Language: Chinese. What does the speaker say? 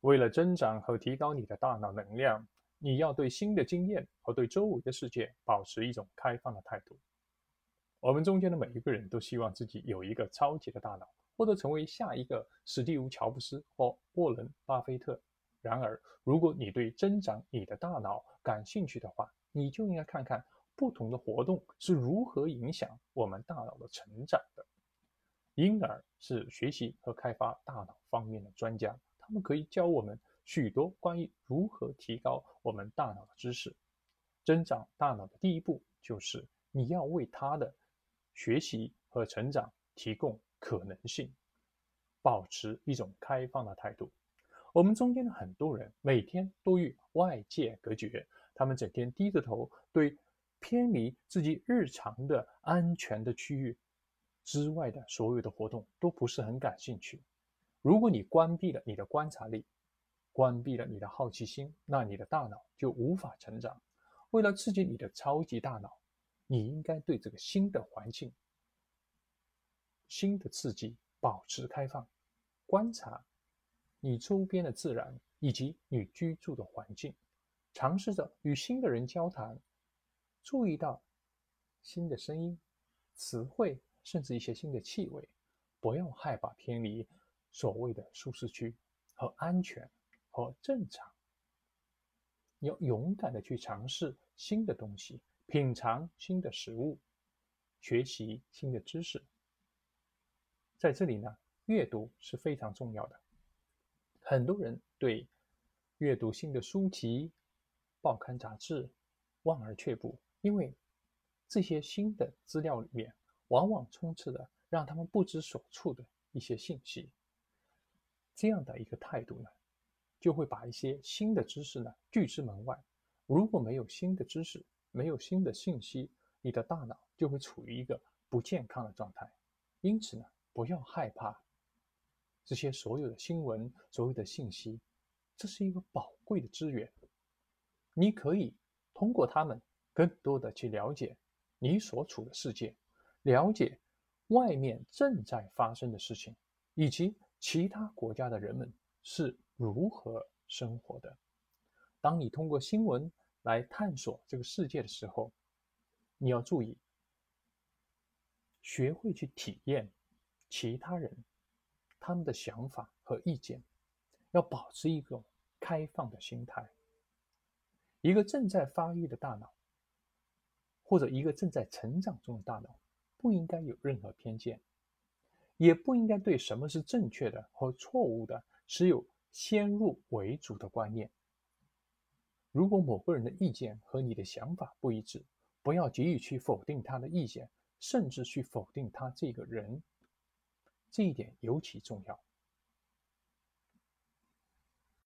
为了增长和提高你的大脑能量，你要对新的经验和对周围的世界保持一种开放的态度。我们中间的每一个人都希望自己有一个超级的大脑，或者成为下一个史蒂夫·乔布斯或沃伦·巴菲特。然而，如果你对增长你的大脑感兴趣的话，你就应该看看不同的活动是如何影响我们大脑的成长的。婴儿是学习和开发大脑方面的专家，他们可以教我们许多关于如何提高我们大脑的知识。增长大脑的第一步就是你要为他的学习和成长提供可能性，保持一种开放的态度。我们中间的很多人每天都与外界隔绝，他们整天低着头，对偏离自己日常的安全的区域之外的所有的活动都不是很感兴趣。如果你关闭了你的观察力，关闭了你的好奇心，那你的大脑就无法成长。为了刺激你的超级大脑，你应该对这个新的环境、新的刺激保持开放，观察。你周边的自然以及你居住的环境，尝试着与新的人交谈，注意到新的声音、词汇，甚至一些新的气味。不要害怕偏离所谓的舒适区和安全和正常。要勇敢的去尝试新的东西，品尝新的食物，学习新的知识。在这里呢，阅读是非常重要的。很多人对阅读新的书籍、报刊杂志望而却步，因为这些新的资料里面往往充斥着让他们不知所措的一些信息。这样的一个态度呢，就会把一些新的知识呢拒之门外。如果没有新的知识，没有新的信息，你的大脑就会处于一个不健康的状态。因此呢，不要害怕。这些所有的新闻、所有的信息，这是一个宝贵的资源。你可以通过它们，更多的去了解你所处的世界，了解外面正在发生的事情，以及其他国家的人们是如何生活的。当你通过新闻来探索这个世界的时候，你要注意，学会去体验其他人。他们的想法和意见，要保持一种开放的心态。一个正在发育的大脑，或者一个正在成长中的大脑，不应该有任何偏见，也不应该对什么是正确的和错误的持有先入为主的观念。如果某个人的意见和你的想法不一致，不要急于去否定他的意见，甚至去否定他这个人。这一点尤其重要。